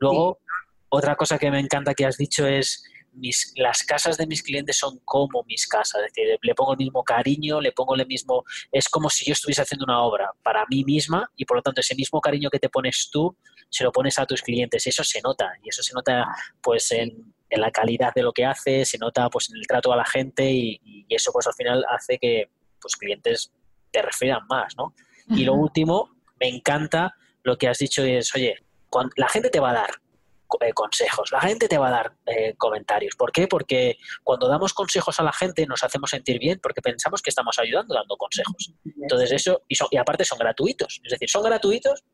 Luego, otra cosa que me encanta que has dicho es mis, las casas de mis clientes son como mis casas, es decir, le pongo el mismo cariño, le pongo el mismo, es como si yo estuviese haciendo una obra para mí misma y por lo tanto ese mismo cariño que te pones tú, se lo pones a tus clientes, eso se nota y eso se nota pues en, la calidad de lo que haces, se nota pues en el trato a la gente y, eso pues al final hace que pues clientes te refieran más, ¿no? Y lo último, me encanta lo que has dicho es, oye, la gente te va a dar eh, consejos, la gente te va a dar eh, comentarios. ¿Por qué? Porque cuando damos consejos a la gente nos hacemos sentir bien porque pensamos que estamos ayudando dando consejos. Entonces eso, y, y aparte son gratuitos, es decir, son gratuitos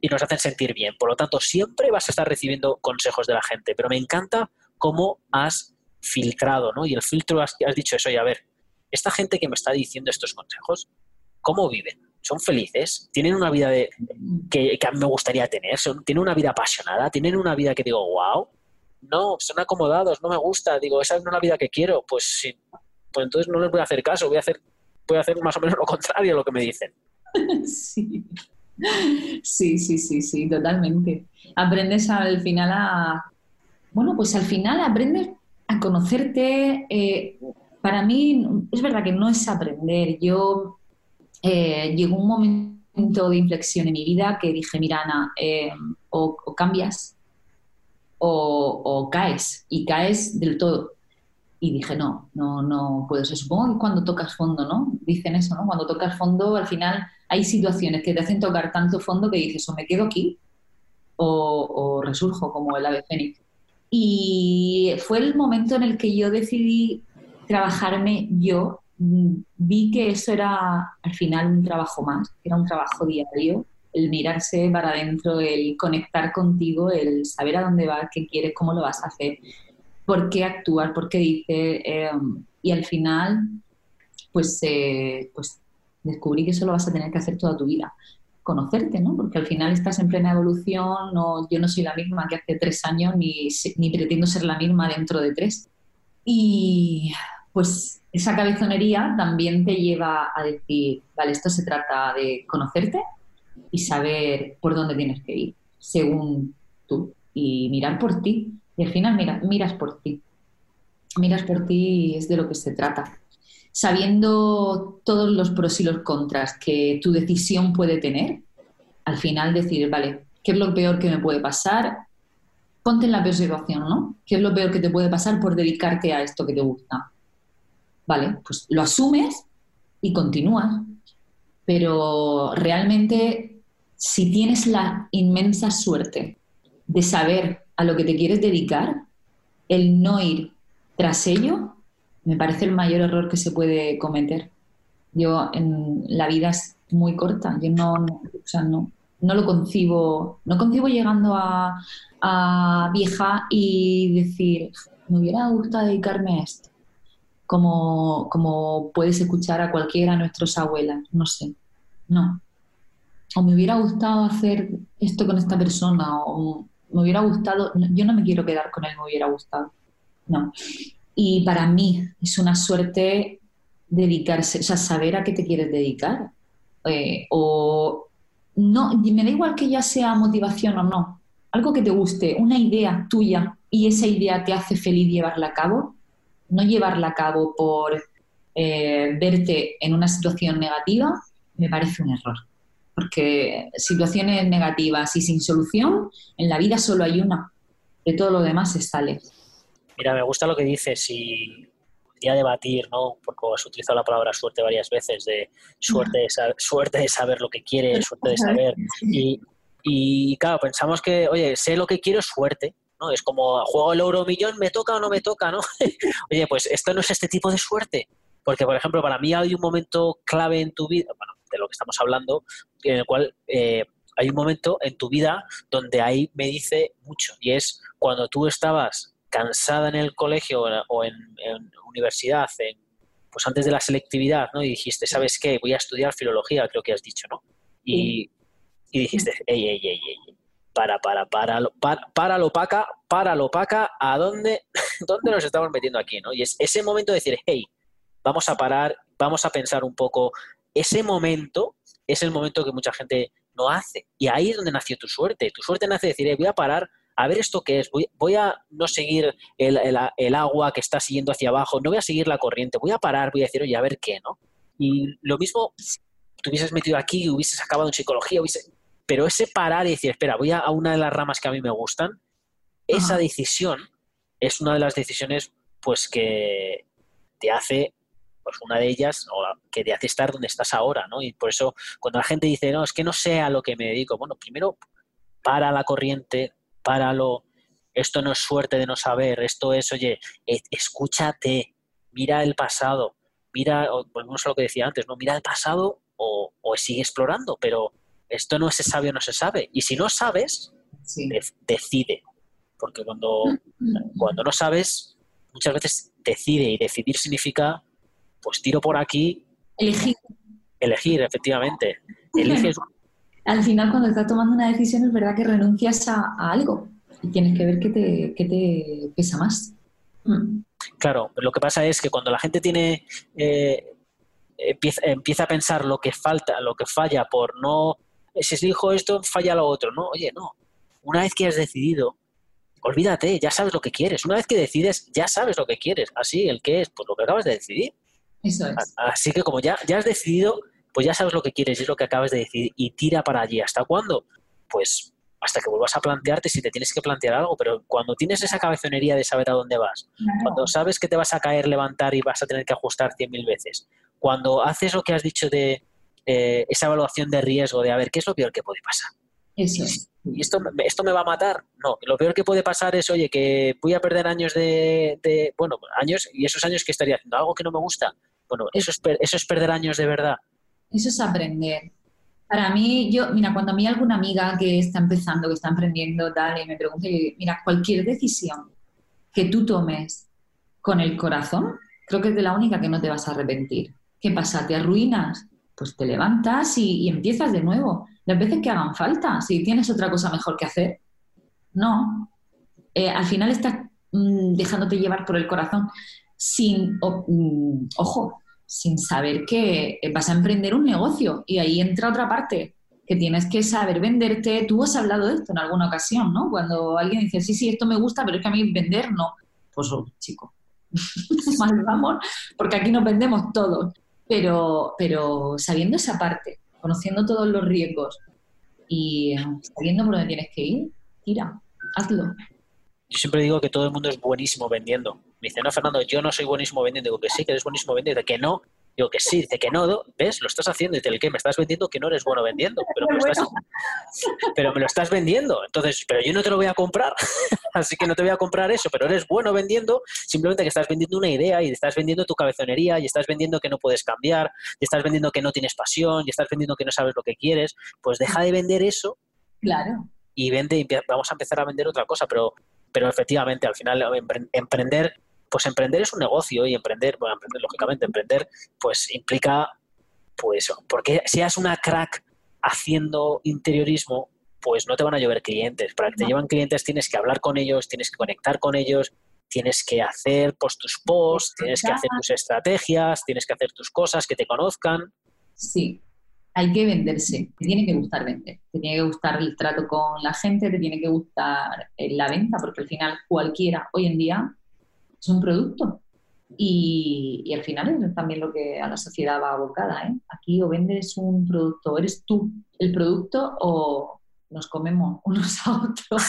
y nos hacen sentir bien. Por lo tanto, siempre vas a estar recibiendo consejos de la gente, pero me encanta cómo has filtrado, ¿no? Y el filtro has, has dicho eso, y a ver, esta gente que me está diciendo estos consejos, ¿cómo viven? Son felices, tienen una vida de, que, a mí me gustaría tener, son, tienen una vida apasionada, tienen una vida que digo, wow, no, son acomodados, no me gusta, digo, esa es no la vida que quiero, pues sí, pues entonces no les voy a hacer caso, voy a hacer, voy a hacer más o menos lo contrario a lo que me dicen. *laughs*
Sí. Sí, sí, sí, sí, totalmente. Aprendes al final a. Bueno, pues al final aprendes a conocerte. Eh, para mí, es verdad que no es aprender. Yo eh, llegó un momento de inflexión en mi vida que dije, mira, Ana, eh, o, cambias o, caes, y caes del todo. Y dije, no, no, no puedo ser. Supongo que cuando tocas fondo, ¿no? Dicen eso, ¿no? Cuando tocas fondo, al final hay situaciones que te hacen tocar tanto fondo que dices, o me quedo aquí o, o resurjo como el ave fénix. Y fue el momento en el que yo decidí trabajarme yo vi que eso era al final un trabajo más, era un trabajo diario, el mirarse para adentro, el conectar contigo, el saber a dónde vas, qué quieres, cómo lo vas a hacer, por qué actuar, por qué dices. Em, y al final, pues, eh, pues descubrí que eso lo vas a tener que hacer toda tu vida conocerte, ¿no? Porque al final estás en plena evolución, no, yo no soy la misma que hace tres años, ni, ni pretendo ser la misma dentro de tres. Y pues esa cabezonería también te lleva a decir, vale, esto se trata de conocerte y saber por dónde tienes que ir, según tú, y mirar por ti. Y al final mira, miras por ti. Miras por ti y es de lo que se trata sabiendo todos los pros y los contras que tu decisión puede tener, al final decir, vale, ¿qué es lo peor que me puede pasar? Ponte en la peor ¿no? ¿Qué es lo peor que te puede pasar por dedicarte a esto que te gusta? Vale, pues lo asumes y continúas. Pero realmente, si tienes la inmensa suerte de saber a lo que te quieres dedicar, el no ir tras ello me parece el mayor error que se puede cometer. Yo en la vida es muy corta, yo no, o sea, no, no lo concibo, no concibo llegando a, vieja y decir, me hubiera gustado dedicarme a esto, como, como puedes escuchar a cualquiera de nuestros abuelas, no sé, no. O me hubiera gustado hacer esto con esta persona, o me hubiera gustado, yo no me quiero quedar con él, me hubiera gustado, no. Y para mí es una suerte dedicarse, o sea, saber a qué te quieres dedicar. Eh, o no, me da igual que ya sea motivación o no, algo que te guste, una idea tuya y esa idea te hace feliz llevarla a cabo, no llevarla a cabo por eh, verte en una situación negativa, me parece un error. Porque situaciones negativas y sin solución, en la vida solo hay una. De todo lo demás se sale.
Mira, me gusta lo que dices y podría debatir, ¿no? Porque has utilizado la palabra suerte varias veces, de suerte de, saber, suerte de saber lo que quieres, suerte de saber. *laughs* Y, y claro, pensamos que, oye, sé lo que quiero, es suerte, ¿no? Es como, juego el euro millón, ¿me toca o no me toca, no? *laughs* oye, pues esto no es este tipo de suerte. Porque, por ejemplo, para mí hay un momento clave en tu vida, bueno, de lo que estamos hablando, en el cual eh, hay un momento en tu vida donde ahí me dice mucho. Y es cuando tú estabas cansada en el colegio o en, universidad, pues antes de la selectividad, ¿no? Y dijiste, ¿sabes qué? Voy a estudiar filología, creo que has dicho, ¿no? Y, dijiste, ey, ey, ey, ey, para, para, para, para, para lo paca, para lo paca, ¿a dónde, *laughs* dónde nos estamos metiendo aquí, ¿no? Y es ese momento de decir, hey, vamos a parar, vamos a pensar un poco. Ese momento es el momento que mucha gente no hace. Y ahí es donde nació tu suerte. Tu suerte nace de decir, voy a parar a ver esto qué es, voy, a no seguir el, agua que está siguiendo hacia abajo, no voy a seguir la corriente, voy a parar, voy a decir, oye, a ver qué, ¿no? Y lo mismo, te hubieses metido aquí, hubieses acabado en psicología, pero ese parar y decir, espera, voy a, una de las ramas que a mí me gustan, esa decisión es una de las decisiones pues que te hace pues una de ellas o que te hace estar donde estás ahora, ¿no? Y por eso cuando la gente dice, no, es que no sé a lo que me dedico, bueno, primero para la corriente, páralo, esto no es suerte de no saber, esto es, oye, e, escúchate, mira el pasado, mira, volvemos a lo que decía antes, ¿no? Mira el pasado o, sigue explorando, pero esto no se sabe o no se sabe. Y si no sabes, decide. Porque cuando, cuando no sabes, muchas veces decide y decidir significa, pues tiro por aquí.
Elegir.
Elegir, efectivamente. Eliges,
al final cuando estás tomando una decisión es verdad que renuncias a, algo y tienes que ver qué te, te pesa más.
Mm. Claro, lo que pasa es que cuando la gente tiene eh, empieza, a pensar lo que falta, lo que falla por no si dijo esto, falla lo otro, ¿no? Oye, no. Una vez que has decidido, olvídate, ya sabes lo que quieres. Una vez que decides, ya sabes lo que quieres. Así, el que es, pues lo que acabas de decidir.
Eso es.
Así que como ya, ya has decidido, pues ya sabes lo que quieres y es lo que acabas de decir y tira para allí. ¿Hasta cuándo? Pues hasta que vuelvas a plantearte si te tienes que plantear algo, pero cuando tienes esa cabezonería de saber a dónde vas, cuando sabes que te vas a caer, levantar y vas a tener que ajustar cien mil veces, cuando haces lo que has dicho de eh, esa evaluación de riesgo, de a ver, ¿qué es lo peor que puede pasar?
Eso
¿Y esto, esto me va a matar? No, lo peor que puede pasar es, oye, que voy a perder años de, de bueno, años y esos años que estaría haciendo algo que no me gusta. Bueno, eso es, eso es perder años de verdad.
Eso es aprender. Para mí, yo, mira, cuando a mí alguna amiga que está empezando, que está emprendiendo, tal, y me pregunta, mira, cualquier decisión que tú tomes con el corazón, creo que es de la única que no te vas a arrepentir. ¿Qué pasa? ¿Te arruinas? Pues te levantas y, empiezas de nuevo. Las veces que hagan falta, si tienes otra cosa mejor que hacer. No. Eh, al final estás mm, dejándote llevar por el corazón sin, mm, ojo, sin saber que vas a emprender un negocio. Y ahí entra otra parte, que tienes que saber venderte. Tú has hablado de esto en alguna ocasión, ¿no? Cuando alguien dice, sí, sí, esto me gusta, pero es que a mí vender no. Pues, oh, chico, *laughs* mal vamos, porque aquí nos vendemos todos. Pero, pero sabiendo esa parte, conociendo todos los riesgos y eh, sabiendo por dónde tienes que ir, tira, hazlo.
Yo siempre digo que todo el mundo es buenísimo vendiendo. Me dice, no, Fernando, yo no soy buenísimo vendiendo. Digo que sí, que eres buenísimo vendiendo. que no, Digo que sí, dice que no, ¿ves? Lo estás haciendo. Dice, ¿el qué? Me estás vendiendo que no eres bueno vendiendo, pero me, lo estás, *laughs* pero me lo estás vendiendo. Entonces, pero yo no te lo voy a comprar, *laughs* así que no te voy a comprar eso, pero eres bueno vendiendo, simplemente que estás vendiendo una idea y estás vendiendo tu cabezonería y estás vendiendo que no puedes cambiar, y estás vendiendo que no tienes pasión, y estás vendiendo que no sabes lo que quieres. Pues deja de vender eso.
Claro.
Y vende, y vamos a empezar a vender otra cosa, pero, pero efectivamente, al final, emprender pues emprender es un negocio y emprender, bueno, emprender, lógicamente, emprender, pues implica, pues, porque seas una crack haciendo interiorismo, pues no te van a llover clientes. Para que te llevan clientes tienes que hablar con ellos, tienes que conectar con ellos, tienes que hacer pues, tus posts, tienes que hacer tus estrategias, tienes que hacer tus cosas, que te conozcan.
Sí, hay que venderse, te tiene que gustar vender, te tiene que gustar el trato con la gente, te tiene que gustar eh, la venta, porque al final cualquiera hoy en día es un producto. Y, al final es también lo que a la sociedad va abocada. ¿eh? Aquí o vendes un producto, eres tú el producto o nos comemos unos a otros.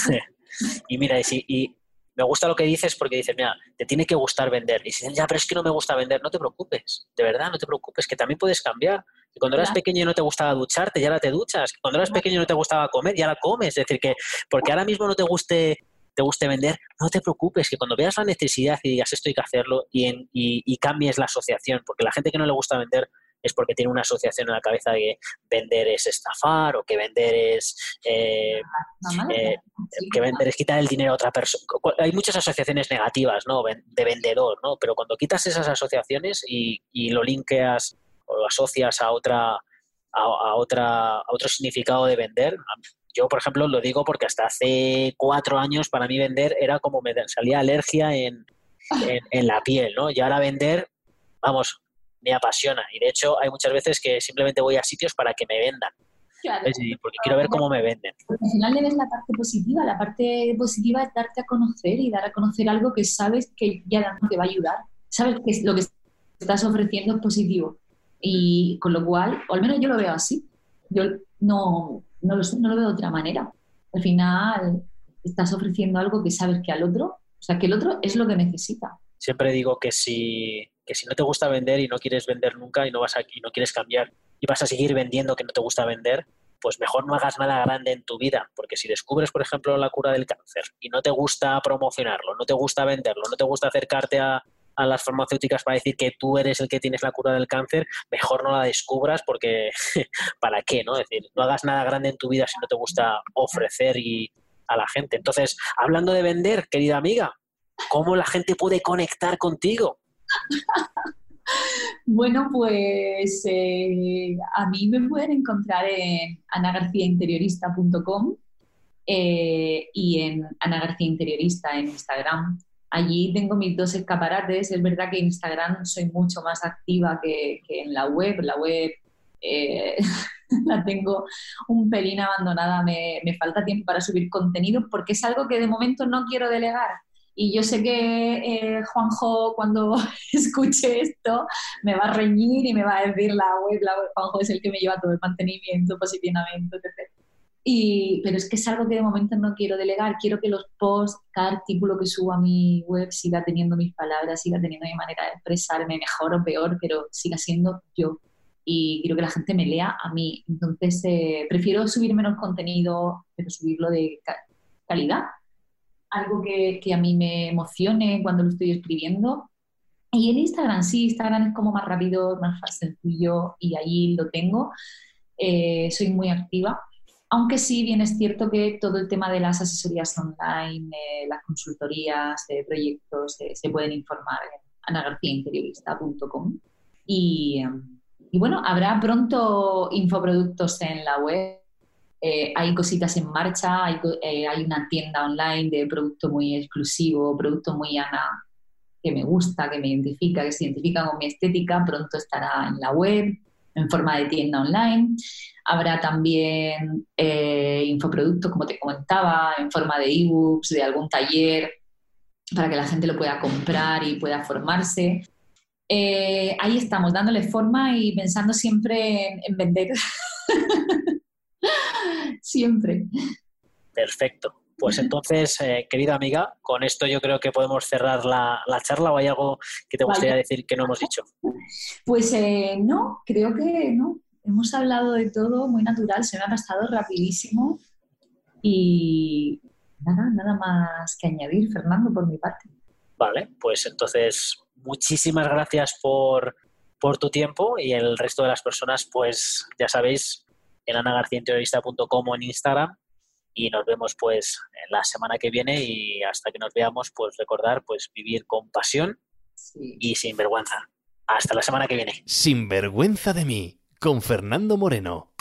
*laughs*
y mira, y, y me gusta lo que dices porque dices, mira, te tiene que gustar vender. Y si ya, pero es que no me gusta vender, no te preocupes, de verdad, no te preocupes, que también puedes cambiar. Y cuando eras pequeño y no te gustaba ducharte, ya la te duchas. Cuando eras pequeño y no te gustaba comer, ya la comes. Es decir, que porque ahora mismo no te guste te guste vender, no te preocupes, que cuando veas la necesidad y digas esto hay que hacerlo y, cambies la asociación, porque la gente que no le gusta vender es porque tiene una asociación en la cabeza de que vender es estafar o que vender es eh, eh, que vender es quitar el dinero a otra persona. Hay muchas asociaciones negativas, ¿no? De vendedor, ¿no? Pero cuando quitas esas asociaciones y, lo linkeas o lo asocias a otra a, otra a otro significado de vender, yo, por ejemplo, lo digo porque hasta hace cuatro años para mí vender era como me salía alergia en, la piel, ¿no? Y ahora vender, vamos, me apasiona. Y de hecho hay muchas veces que simplemente voy a sitios para que me vendan. Claro. porque quiero ver cómo me venden.
al final le ves la parte positiva. La parte positiva es darte a conocer y dar a conocer algo que sabes que ya te va a ayudar. Sabes que lo que estás ofreciendo es positivo. Y con lo cual, o al menos yo lo veo así. Yo no, no lo lo veo de otra manera. Al final estás ofreciendo algo que sabes que al otro, o sea, que el otro es lo que necesita.
Siempre digo que si, que si no te gusta vender y no quieres vender nunca y no vas aquí, no quieres cambiar y vas a seguir vendiendo que no te gusta vender, pues mejor no hagas nada grande en tu vida, porque si descubres, por ejemplo, la cura del cáncer y no te gusta promocionarlo, no te gusta venderlo, no te gusta acercarte a, a las farmacéuticas para decir que tú eres el que tienes la cura del cáncer, mejor no la descubras porque *laughs* ¿para qué? ¿no? Es decir, no hagas nada grande en tu vida si no te gusta ofrecer y a la gente. Entonces, hablando de vender, querida amiga, ¿cómo la gente puede conectar contigo? *laughs*
Bueno, pues eh, a mí me pueden encontrar en anagarciainteriorista.com eh, y en Ana García Interiorista en Instagram. Allí tengo mis dos escaparates. Es verdad que en Instagram soy mucho más activa que, en la web. La web eh, *laughs* la tengo un pelín abandonada. Me, falta tiempo para subir contenido porque es algo que de momento no quiero delegar. Y yo sé que eh, Juanjo, cuando *laughs* escuche esto, me va a reñir y me va a decir la web, la web. Juanjo es el que me lleva todo el mantenimiento, posicionamiento, etc pero es que es algo que de momento no quiero delegar. Quiero que los posts, cada artículo que subo a mi web siga teniendo mis palabras, siga teniendo mi manera de expresarme mejor o peor, pero siga siendo yo. Y quiero que la gente me lea a mí. Entonces, eh, prefiero subir menos contenido, pero subirlo de calidad. Algo que, que a mí me emocione cuando lo estoy escribiendo. Y en Instagram, sí, Instagram es como más rápido, más sencillo y ahí lo tengo. eh, soy muy activa. Aunque sí, bien es cierto que todo el tema de las asesorías online, eh, las consultorías de proyectos, se pueden informar en anagarciainteriorista.com. Y, y bueno, habrá pronto infoproductos en la web. Eh, hay cositas en marcha, hay, una tienda online de producto muy exclusivo, producto muy Ana, que me gusta, que me identifica, que se identifica con mi estética, pronto estará en la web en forma de tienda online. Habrá también eh, infoproductos, como te comentaba, en forma de ebooks, de algún taller, para que la gente lo pueda comprar y pueda formarse. Eh, ahí estamos, dándole forma y pensando siempre en, en vender. *laughs* siempre.
Perfecto. Pues entonces, eh, querida amiga, con esto yo creo que podemos cerrar la, charla o hay algo que te gustaría decir que no hemos dicho.
Pues eh, no, creo que no. Hemos hablado de todo muy natural, se me ha pasado rapidísimo y nada, nada más que añadir, Fernando, por mi parte.
Vale, pues entonces muchísimas gracias por, por tu tiempo y el resto de las personas, pues ya sabéis, en anagarcienteorista.com o en Instagram y nos vemos pues la semana que viene y hasta que nos veamos pues recordar pues vivir con pasión y sin vergüenza. Hasta la semana que viene.
Sin vergüenza de mí, con Fernando Moreno.